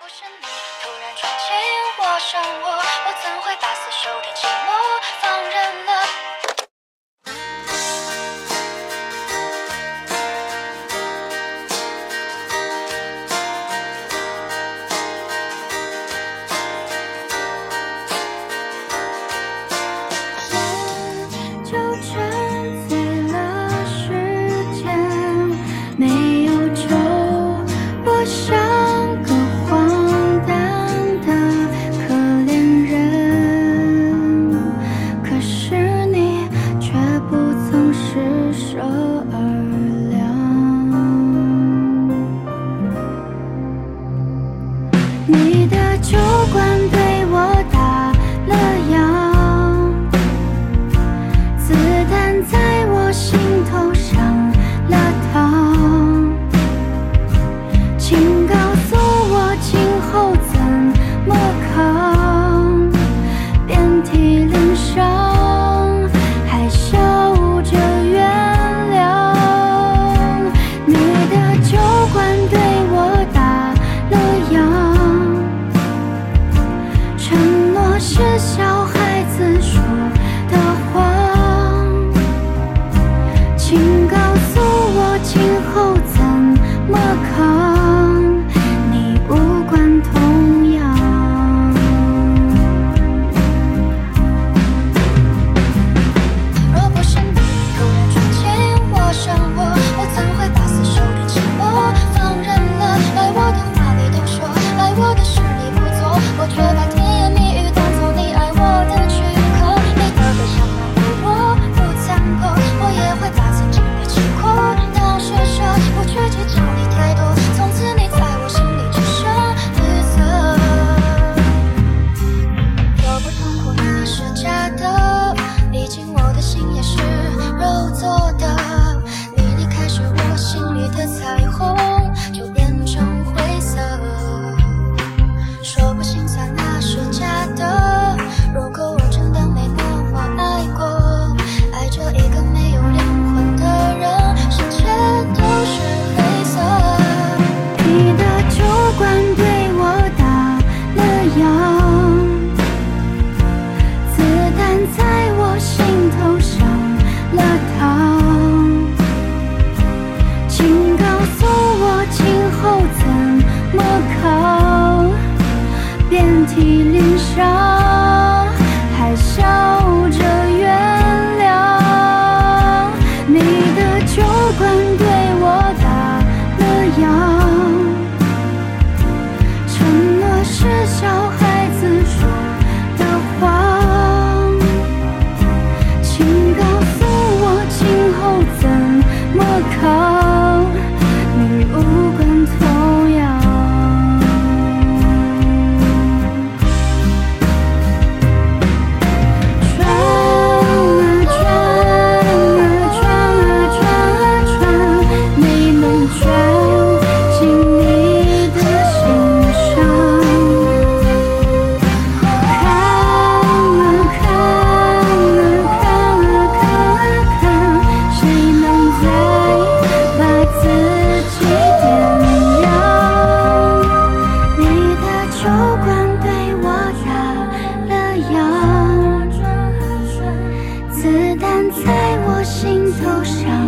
不是你。突然闯进我生活我怎会把死守的样。子弹在我心头上了膛请告诉我今后怎么扛遍体鳞伤。应该子弹在我心头上